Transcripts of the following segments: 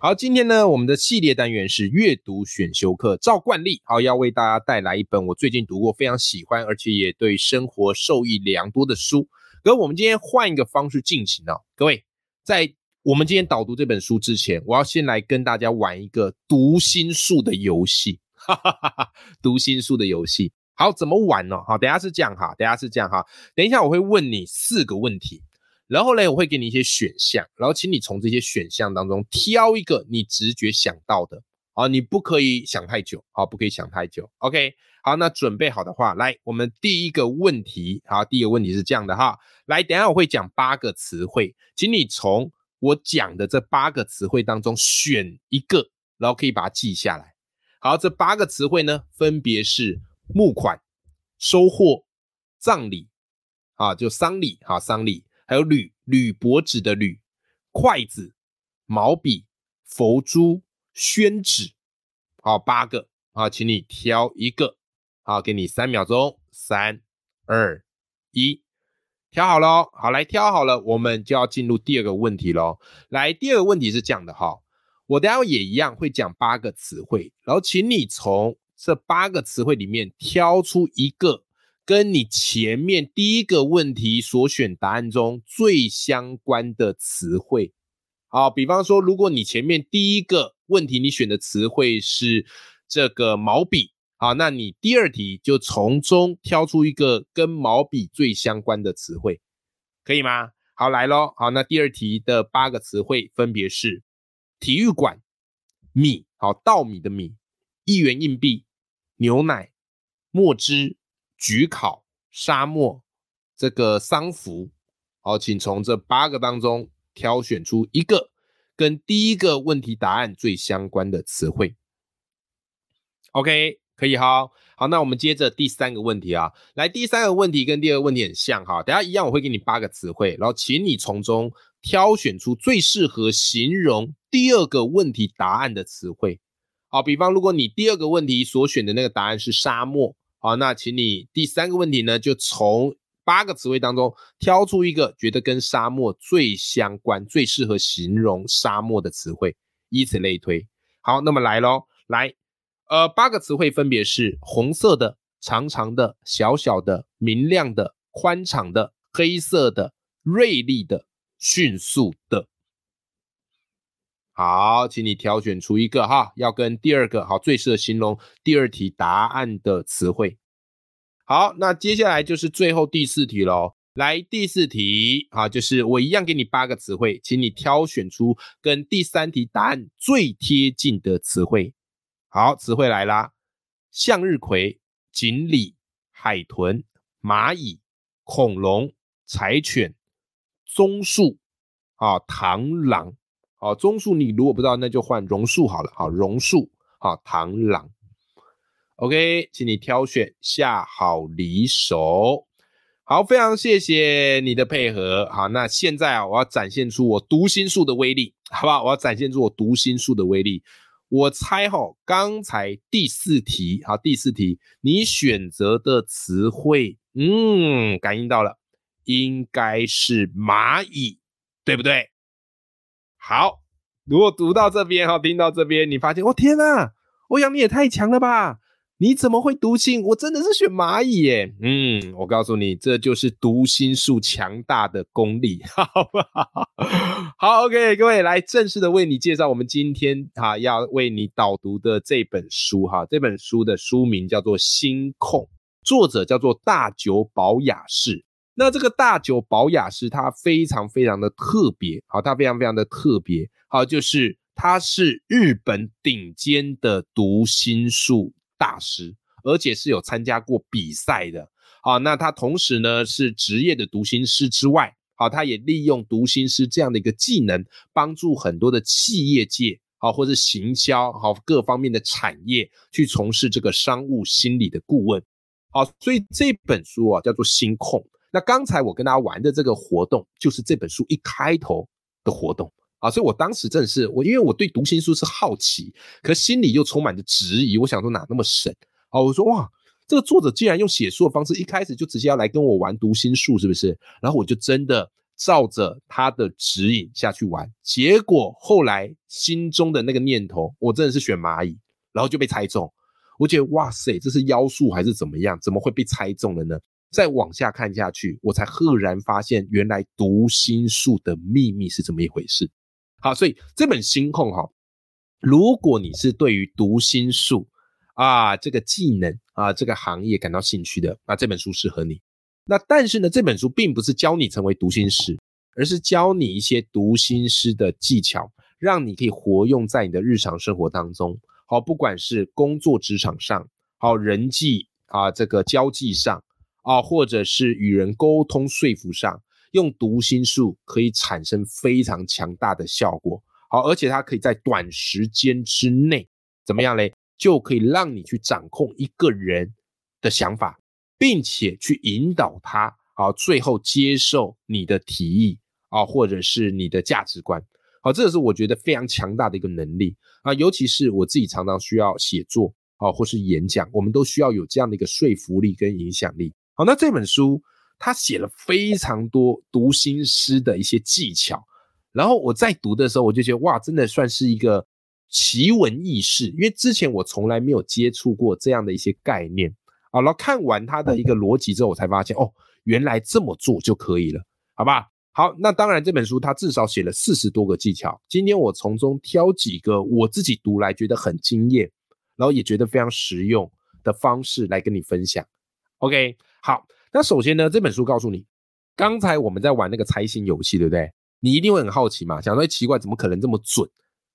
好，今天呢，我们的系列单元是阅读选修课，照惯例，好要为大家带来一本我最近读过、非常喜欢，而且也对生活受益良多的书。可我们今天换一个方式进行哦，各位，在我们今天导读这本书之前，我要先来跟大家玩一个读心术的游戏，哈哈哈哈，读心术的游戏。好，怎么玩呢？好，等下是这样哈，等下是这样哈，等一下我会问你四个问题，然后呢，我会给你一些选项，然后请你从这些选项当中挑一个你直觉想到的，啊，你不可以想太久，啊，不可以想太久，OK，好，那准备好的话，来，我们第一个问题，好，第一个问题是这样的哈，来，等下我会讲八个词汇，请你从我讲的这八个词汇当中选一个，然后可以把它记下来。好，这八个词汇呢，分别是。募款、收获、葬礼啊，就丧礼哈，丧礼，还有铝铝箔纸的铝、筷子、毛笔、佛珠、宣纸，好，八个啊，请你挑一个，好，给你三秒钟，三、二、一，挑好了，好，来挑好了，我们就要进入第二个问题喽。来，第二个问题是这样的哈，我等下也一样会讲八个词汇，然后请你从这八个词汇里面挑出一个跟你前面第一个问题所选答案中最相关的词汇。好，比方说，如果你前面第一个问题你选的词汇是这个毛笔，好，那你第二题就从中挑出一个跟毛笔最相关的词汇，可以吗？好，来咯好，那第二题的八个词汇分别是体育馆、米，好，稻米的米，一元硬币。牛奶、墨汁、焗烤、沙漠，这个丧服，好，请从这八个当中挑选出一个跟第一个问题答案最相关的词汇。OK，可以哈。好，那我们接着第三个问题啊，来，第三个问题跟第二个问题很像哈，等下一样我会给你八个词汇，然后请你从中挑选出最适合形容第二个问题答案的词汇。好，比方如果你第二个问题所选的那个答案是沙漠，好，那请你第三个问题呢，就从八个词汇当中挑出一个觉得跟沙漠最相关、最适合形容沙漠的词汇，以此类推。好，那么来咯，来，呃，八个词汇分别是红色的、长长的、小小的、明亮的、宽敞的、黑色的、锐利的、迅速的。好，请你挑选出一个哈，要跟第二个好最适合形容第二题答案的词汇。好，那接下来就是最后第四题喽。来，第四题啊，就是我一样给你八个词汇，请你挑选出跟第三题答案最贴近的词汇。好，词汇来啦：向日葵、锦鲤、海豚、蚂蚁、恐龙、柴犬、棕树啊、螳螂。好，棕树你如果不知道，那就换榕树好了。好，榕树，好，螳螂。OK，请你挑选下好离手。好，非常谢谢你的配合。好，那现在啊，我要展现出我读心术的威力，好不好？我要展现出我读心术的威力。我猜哈，刚才第四题，好，第四题你选择的词汇，嗯，感应到了，应该是蚂蚁，对不对？好，如果读到这边哈，听到这边，你发现，我天哪，欧阳你也太强了吧？你怎么会读心？我真的是选蚂蚁耶。嗯，我告诉你，这就是读心术强大的功力，好不好？好，OK，各位来正式的为你介绍我们今天哈要为你导读的这本书哈。这本书的书名叫做《心控》，作者叫做大久保雅士。那这个大久保雅士，他非常非常的特别，好，他非常非常的特别，好，就是他是日本顶尖的读心术大师，而且是有参加过比赛的，好，那他同时呢是职业的读心师之外，好，他也利用读心师这样的一个技能，帮助很多的企业界好，或者行销，好各方面的产业去从事这个商务心理的顾问。好，所以这本书啊叫做《心控》。那刚才我跟大家玩的这个活动，就是这本书一开头的活动啊。所以我当时真的是我，因为我对读心术是好奇，可心里又充满着质疑。我想说哪那么神啊？我说哇，这个作者竟然用写书的方式，一开始就直接要来跟我玩读心术，是不是？然后我就真的照着他的指引下去玩，结果后来心中的那个念头，我真的是选蚂蚁，然后就被猜中。我觉得哇塞，这是妖术还是怎么样？怎么会被猜中了呢？再往下看下去，我才赫然发现，原来读心术的秘密是这么一回事。好，所以这本心控哈，如果你是对于读心术啊这个技能啊这个行业感到兴趣的，那这本书适合你。那但是呢，这本书并不是教你成为读心师，而是教你一些读心师的技巧，让你可以活用在你的日常生活当中。好，不管是工作职场上，好人际啊，这个交际上啊，或者是与人沟通说服上，用读心术可以产生非常强大的效果。好，而且它可以在短时间之内怎么样嘞？就可以让你去掌控一个人的想法，并且去引导他，好，最后接受你的提议啊，或者是你的价值观。好，这个是我觉得非常强大的一个能力啊，尤其是我自己常常需要写作啊，或是演讲，我们都需要有这样的一个说服力跟影响力。好，那这本书他写了非常多读心师的一些技巧，然后我在读的时候，我就觉得哇，真的算是一个奇闻异事，因为之前我从来没有接触过这样的一些概念啊。然后看完他的一个逻辑之后，我才发现哦，原来这么做就可以了，好吧？好，那当然这本书它至少写了四十多个技巧。今天我从中挑几个我自己读来觉得很惊艳，然后也觉得非常实用的方式来跟你分享。OK，好，那首先呢，这本书告诉你，刚才我们在玩那个猜心游戏，对不对？你一定会很好奇嘛，想说奇怪，怎么可能这么准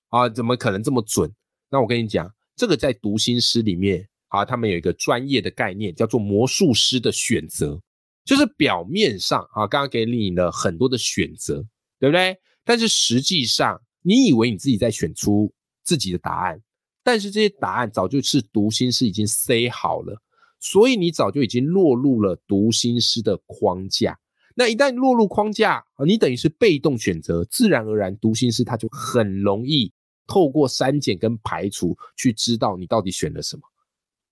啊？怎么可能这么准？那我跟你讲，这个在读心师里面啊，他们有一个专业的概念，叫做魔术师的选择。就是表面上啊，刚刚给你了很多的选择，对不对？但是实际上，你以为你自己在选出自己的答案，但是这些答案早就是读心师已经塞好了，所以你早就已经落入了读心师的框架。那一旦落入框架，你等于是被动选择，自然而然读心师他就很容易透过删减跟排除去知道你到底选了什么。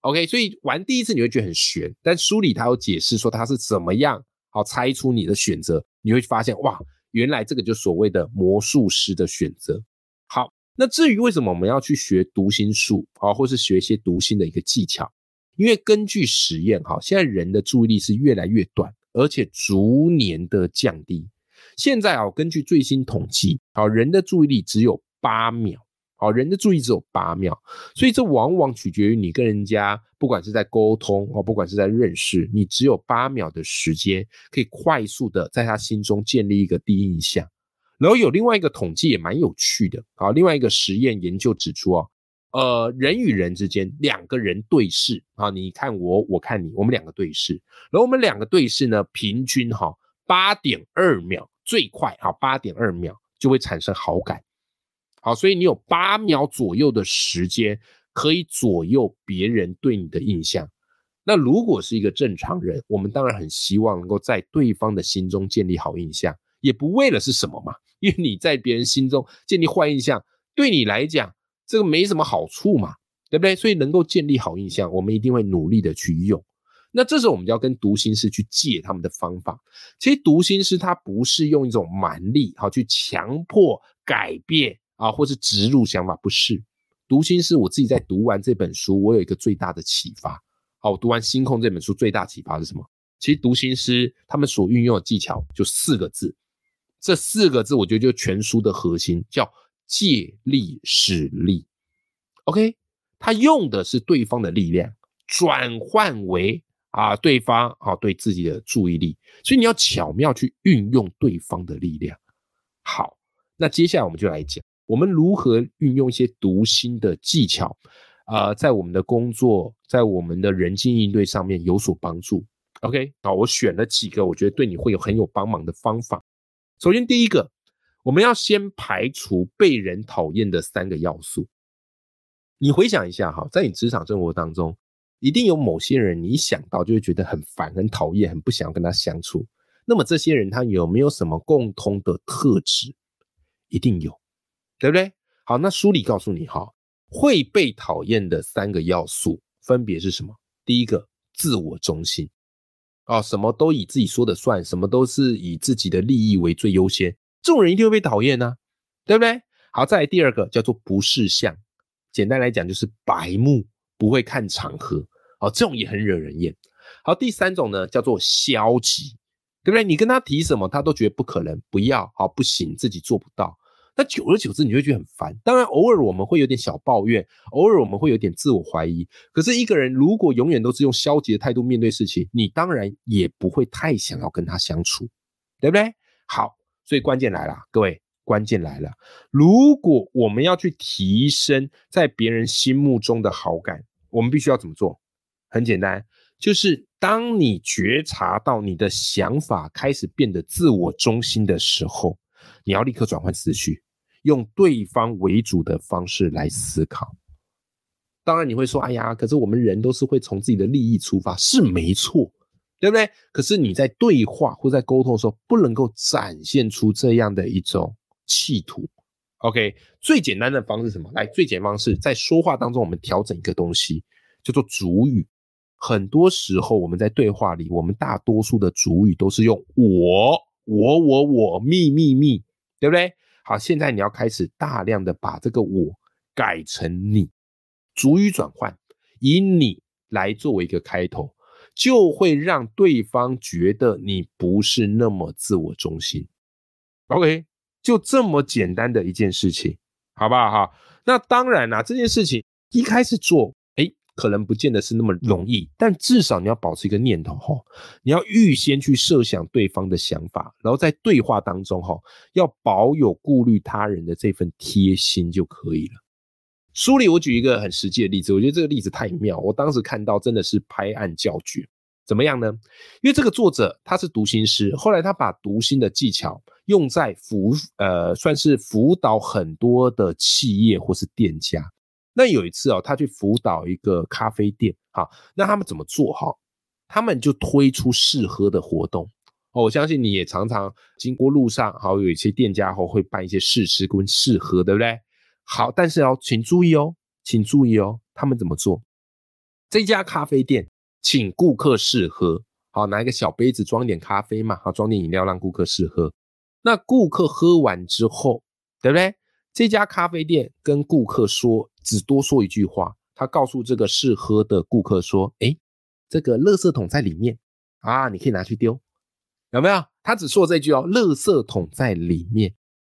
OK，所以玩第一次你会觉得很悬，但书里他有解释说他是怎么样好猜出你的选择，你会发现哇，原来这个就所谓的魔术师的选择。好，那至于为什么我们要去学读心术啊，或是学一些读心的一个技巧？因为根据实验哈，现在人的注意力是越来越短，而且逐年的降低。现在啊，根据最新统计，好人的注意力只有八秒。好，人的注意只有八秒，所以这往往取决于你跟人家，不管是在沟通哦，不管是在认识，你只有八秒的时间，可以快速的在他心中建立一个第一印象。然后有另外一个统计也蛮有趣的，好，另外一个实验研究指出哦，呃，人与人之间两个人对视啊，你看我，我看你，我们两个对视，然后我们两个对视呢，平均哈八点二秒最快啊，八点二秒就会产生好感。好，所以你有八秒左右的时间可以左右别人对你的印象。那如果是一个正常人，我们当然很希望能够在对方的心中建立好印象，也不为了是什么嘛？因为你在别人心中建立坏印象，对你来讲这个没什么好处嘛，对不对？所以能够建立好印象，我们一定会努力的去用。那这时候我们就要跟读心师去借他们的方法。其实读心师他不是用一种蛮力好去强迫改变。啊，或是植入想法，不是读心师。我自己在读完这本书，我有一个最大的启发。好，我读完《心控》这本书，最大启发是什么？其实读心师他们所运用的技巧就四个字，这四个字我觉得就全书的核心，叫借力使力。OK，他用的是对方的力量，转换为啊对方啊对自己的注意力，所以你要巧妙去运用对方的力量。好，那接下来我们就来讲。我们如何运用一些读心的技巧，啊，在我们的工作，在我们的人际应对上面有所帮助？OK，好，我选了几个我觉得对你会有很有帮忙的方法。首先，第一个，我们要先排除被人讨厌的三个要素。你回想一下哈，在你职场生活当中，一定有某些人，你想到就会觉得很烦、很讨厌、很不想要跟他相处。那么这些人他有没有什么共通的特质？一定有，对不对？好，那书里告诉你哈，会被讨厌的三个要素分别是什么？第一个，自我中心，哦，什么都以自己说的算，什么都是以自己的利益为最优先，这种人一定会被讨厌呢，对不对？好，再来第二个叫做不识相。简单来讲就是白目，不会看场合，哦，这种也很惹人厌。好，第三种呢叫做消极，对不对？你跟他提什么，他都觉得不可能，不要，好，不行，自己做不到。那久而久之，你会觉得很烦。当然，偶尔我们会有点小抱怨，偶尔我们会有点自我怀疑。可是，一个人如果永远都是用消极的态度面对事情，你当然也不会太想要跟他相处，对不对？好，所以关键来了，各位。关键来了，如果我们要去提升在别人心目中的好感，我们必须要怎么做？很简单，就是当你觉察到你的想法开始变得自我中心的时候，你要立刻转换思绪，用对方为主的方式来思考。当然，你会说：“哎呀，可是我们人都是会从自己的利益出发，是没错。”对不对？可是你在对话或在沟通的时候，不能够展现出这样的一种。企图，OK，最简单的方式什么？来，最简单方式在说话当中，我们调整一个东西，叫做主语。很多时候我们在对话里，我们大多数的主语都是用我、我、我、我、me、me、me，对不对？好，现在你要开始大量的把这个我改成你，主语转换，以你来作为一个开头，就会让对方觉得你不是那么自我中心。OK。就这么简单的一件事情，好不好哈？那当然啦，这件事情一开始做，哎，可能不见得是那么容易，但至少你要保持一个念头哈，你要预先去设想对方的想法，然后在对话当中哈，要保有顾虑他人的这份贴心就可以了。书里我举一个很实际的例子，我觉得这个例子太妙，我当时看到真的是拍案叫绝。怎么样呢？因为这个作者他是读心师，后来他把读心的技巧用在辅呃，算是辅导很多的企业或是店家。那有一次哦，他去辅导一个咖啡店，哈，那他们怎么做哈？他们就推出试喝的活动哦。我相信你也常常经过路上，好，有一些店家后会办一些试吃跟试喝，对不对？好，但是哦，请注意哦，请注意哦，他们怎么做？这家咖啡店。请顾客试喝，好拿一个小杯子装点咖啡嘛，好装点饮料让顾客试喝。那顾客喝完之后，对不对？这家咖啡店跟顾客说，只多说一句话，他告诉这个试喝的顾客说：“哎，这个垃圾桶在里面啊，你可以拿去丢，有没有？”他只说这句哦，垃圾桶在里面。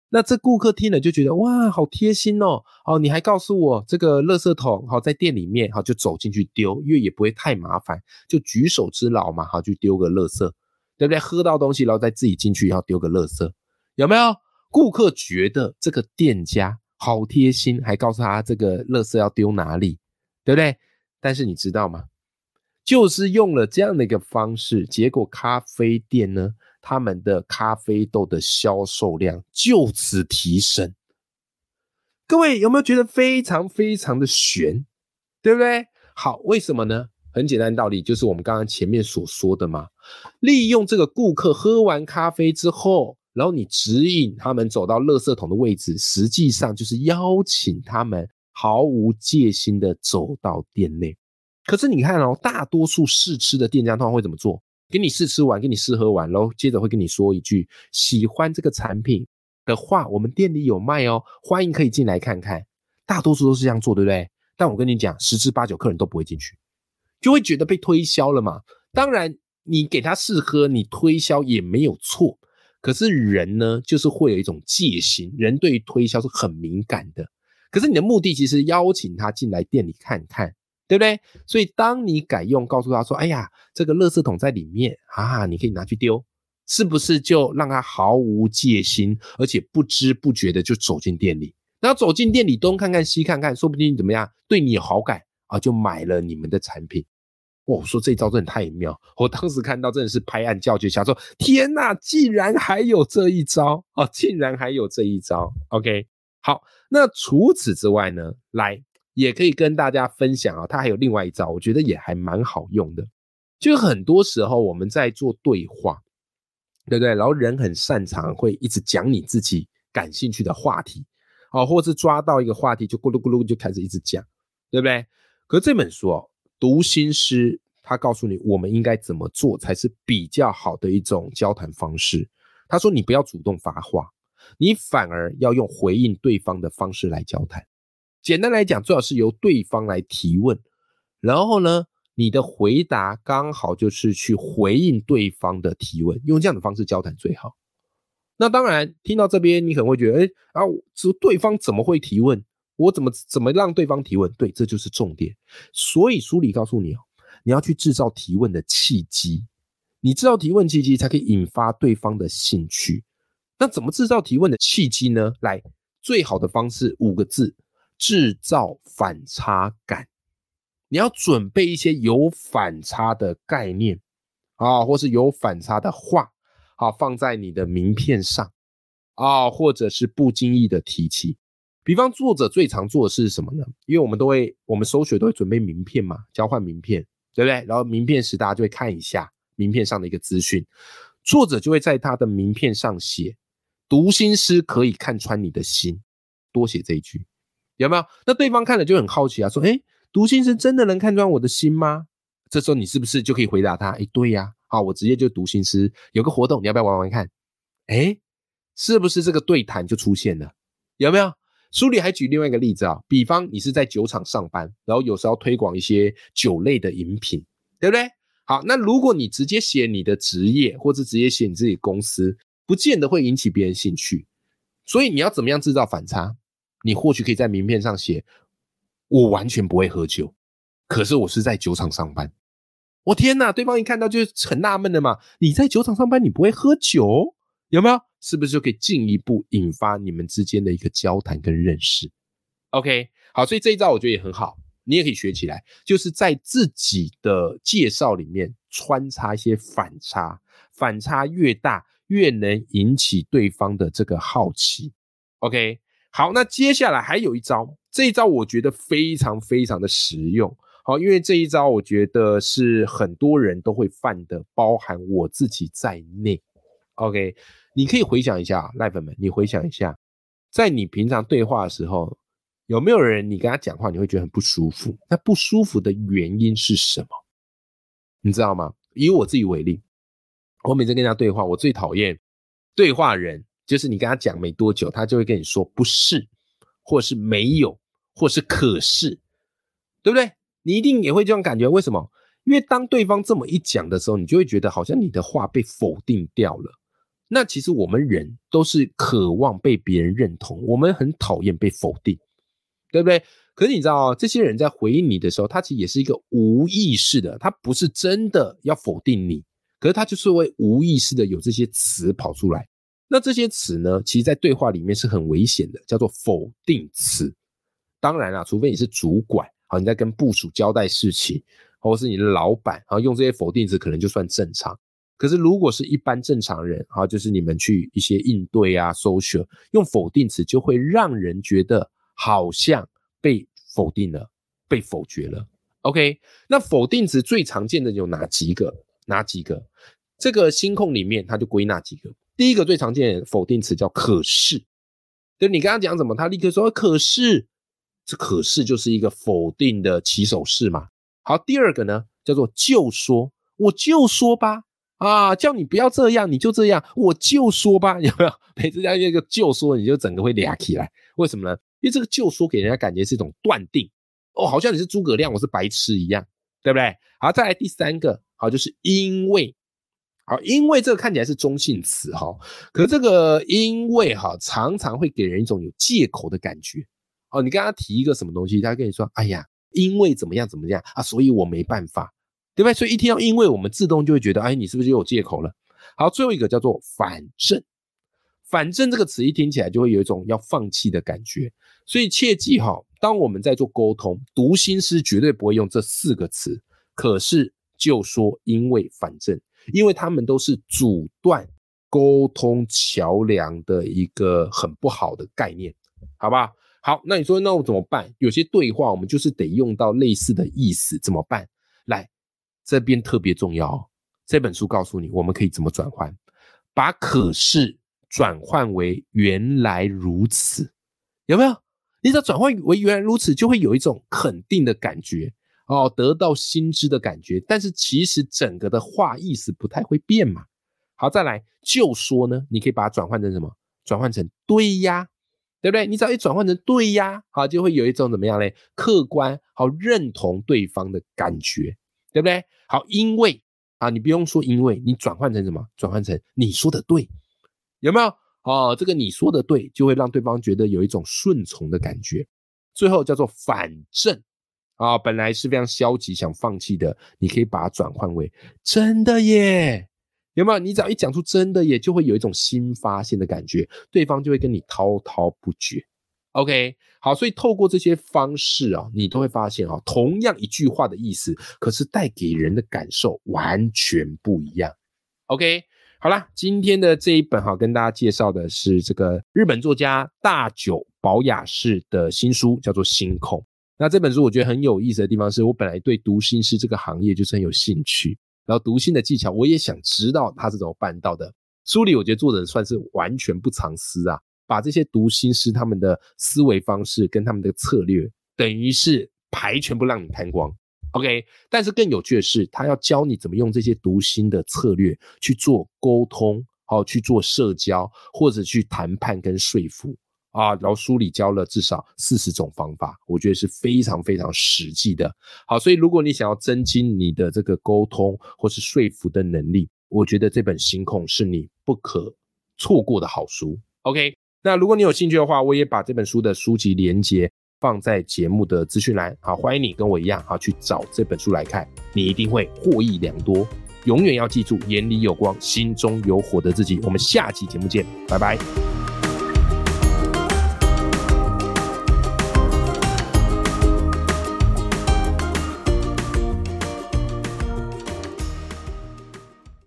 那这顾客听了就觉得哇，好贴心哦！哦，你还告诉我这个垃圾桶好在店里面，好就走进去丢，因为也不会太麻烦，就举手之劳嘛，好去丢个垃圾，对不对？喝到东西然后再自己进去要丢个垃圾，有没有？顾客觉得这个店家好贴心，还告诉他这个垃圾要丢哪里，对不对？但是你知道吗？就是用了这样的一个方式，结果咖啡店呢？他们的咖啡豆的销售量就此提升，各位有没有觉得非常非常的悬，对不对？好，为什么呢？很简单道理，就是我们刚刚前面所说的嘛。利用这个顾客喝完咖啡之后，然后你指引他们走到垃圾桶的位置，实际上就是邀请他们毫无戒心的走到店内。可是你看哦，大多数试吃的店家通常会怎么做？给你试吃完，给你试喝完，喽接着会跟你说一句：喜欢这个产品的话，我们店里有卖哦，欢迎可以进来看看。大多数都是这样做，对不对？但我跟你讲，十之八九客人都不会进去，就会觉得被推销了嘛。当然，你给他试喝，你推销也没有错。可是人呢，就是会有一种戒心，人对于推销是很敏感的。可是你的目的其实邀请他进来店里看看。对不对？所以当你改用告诉他说：“哎呀，这个垃圾桶在里面啊，你可以拿去丢。”是不是就让他毫无戒心，而且不知不觉的就走进店里？然后走进店里东看看西看看，说不定怎么样对你有好感啊，就买了你们的产品。我说这招真的太妙，我当时看到真的是拍案叫绝，想说天哪，竟然还有这一招啊，竟然还有这一招。OK，好，那除此之外呢，来也可以跟大家分享啊，他还有另外一招，我觉得也还蛮好用的。就很多时候我们在做对话，对不对？然后人很擅长会一直讲你自己感兴趣的话题，哦，或是抓到一个话题就咕噜咕噜就开始一直讲，对不对？可是这本书哦。读心师，他告诉你我们应该怎么做才是比较好的一种交谈方式。他说：“你不要主动发话，你反而要用回应对方的方式来交谈。简单来讲，最好是由对方来提问，然后呢，你的回答刚好就是去回应对方的提问，用这样的方式交谈最好。那当然，听到这边你可能会觉得，哎，啊，这对方怎么会提问？”我怎么怎么让对方提问？对，这就是重点。所以书里告诉你哦，你要去制造提问的契机，你制造提问契机才可以引发对方的兴趣。那怎么制造提问的契机呢？来，最好的方式五个字：制造反差感。你要准备一些有反差的概念啊，或是有反差的话，好放在你的名片上啊，或者是不经意的提起。比方作者最常做的是什么呢？因为我们都会，我们收学都会准备名片嘛，交换名片，对不对？然后名片时大家就会看一下名片上的一个资讯，作者就会在他的名片上写：“读心师可以看穿你的心。”多写这一句，有没有？那对方看了就很好奇啊，说：“哎，读心师真的能看穿我的心吗？”这时候你是不是就可以回答他：“哎，对呀，好，我直接就读心师有个活动，你要不要玩玩看？”哎，是不是这个对谈就出现了？有没有？书里还举另外一个例子啊，比方你是在酒厂上班，然后有时候推广一些酒类的饮品，对不对？好，那如果你直接写你的职业，或者直接写你自己公司，不见得会引起别人兴趣。所以你要怎么样制造反差？你或许可以在名片上写：我完全不会喝酒，可是我是在酒厂上班。我天哪，对方一看到就很纳闷的嘛，你在酒厂上班，你不会喝酒，有没有？是不是就可以进一步引发你们之间的一个交谈跟认识？OK，好，所以这一招我觉得也很好，你也可以学起来，就是在自己的介绍里面穿插一些反差，反差越大，越能引起对方的这个好奇。OK，好，那接下来还有一招，这一招我觉得非常非常的实用，好，因为这一招我觉得是很多人都会犯的，包含我自己在内。OK。你可以回想一下，赖粉们，你回想一下，在你平常对话的时候，有没有人你跟他讲话，你会觉得很不舒服？那不舒服的原因是什么？你知道吗？以我自己为例，我每次跟他对话，我最讨厌对话人，就是你跟他讲没多久，他就会跟你说不是，或是没有，或是可是，对不对？你一定也会这样感觉。为什么？因为当对方这么一讲的时候，你就会觉得好像你的话被否定掉了。那其实我们人都是渴望被别人认同，我们很讨厌被否定，对不对？可是你知道哦这些人在回应你的时候，他其实也是一个无意识的，他不是真的要否定你，可是他就是会无意识的有这些词跑出来。那这些词呢，其实在对话里面是很危险的，叫做否定词。当然啦，除非你是主管，好，你在跟部署交代事情，或者是你的老板，然后用这些否定词，可能就算正常。可是，如果是一般正常人，哈，就是你们去一些应对啊，social 用否定词，就会让人觉得好像被否定了，被否决了。OK，那否定词最常见的有哪几个？哪几个？这个心控里面，它就归纳几个。第一个最常见的否定词叫“可是”，就你刚刚讲什么，他立刻说“可是”，这“可是”就是一个否定的起手式嘛。好，第二个呢，叫做“就说”，我就说吧。啊，叫你不要这样，你就这样，我就说吧，有没有？每次讲一个就说，你就整个会俩起来，为什么呢？因为这个就说给人家感觉是一种断定，哦，好像你是诸葛亮，我是白痴一样，对不对？好，再来第三个，好，就是因为，好，因为这个看起来是中性词哈，可这个因为哈，常常会给人一种有借口的感觉。哦，你跟他提一个什么东西，他跟你说，哎呀，因为怎么样怎么样啊，所以我没办法。对不对？所以一听到，因为我们自动就会觉得，哎，你是不是又有借口了？好，最后一个叫做反正，反正这个词一听起来就会有一种要放弃的感觉。所以切记哈，当我们在做沟通，读心师绝对不会用这四个词。可是就说因为反正，因为他们都是阻断沟通桥梁的一个很不好的概念，好吧？好，那你说那我怎么办？有些对话我们就是得用到类似的意思，怎么办？来，这边特别重要，这本书告诉你我们可以怎么转换，把可是转换为原来如此，有没有？你只要转换为原来如此，就会有一种肯定的感觉哦，得到新知的感觉。但是其实整个的话意思不太会变嘛。好，再来就说呢，你可以把它转换成什么？转换成对呀，对不对？你只要一转换成对呀，好，就会有一种怎么样嘞？客观好认同对方的感觉，对不对？好，因为啊，你不用说因为，你转换成什么？转换成你说的对，有没有？哦，这个你说的对，就会让对方觉得有一种顺从的感觉。最后叫做反正啊，本来是非常消极想放弃的，你可以把它转换为真的耶，有没有？你只要一讲出真的耶，就会有一种新发现的感觉，对方就会跟你滔滔不绝。OK，好，所以透过这些方式啊，你都会发现啊，同样一句话的意思，可是带给人的感受完全不一样。OK。好啦，今天的这一本哈，跟大家介绍的是这个日本作家大久保雅士的新书，叫做《星空》。那这本书我觉得很有意思的地方，是我本来对读心师这个行业就是很有兴趣，然后读心的技巧我也想知道他是怎么办到的。书里我觉得作者算是完全不藏私啊，把这些读心师他们的思维方式跟他们的策略，等于是牌全部让你看光。OK，但是更有趣的是，他要教你怎么用这些读心的策略去做沟通，好去做社交，或者去谈判跟说服啊。然后书里教了至少四十种方法，我觉得是非常非常实际的。好，所以如果你想要增进你的这个沟通或是说服的能力，我觉得这本《心控》是你不可错过的好书。OK，那如果你有兴趣的话，我也把这本书的书籍连接。放在节目的资讯栏，好，欢迎你跟我一样，好去找这本书来看，你一定会获益良多。永远要记住，眼里有光，心中有火的自己。我们下期节目见，拜拜。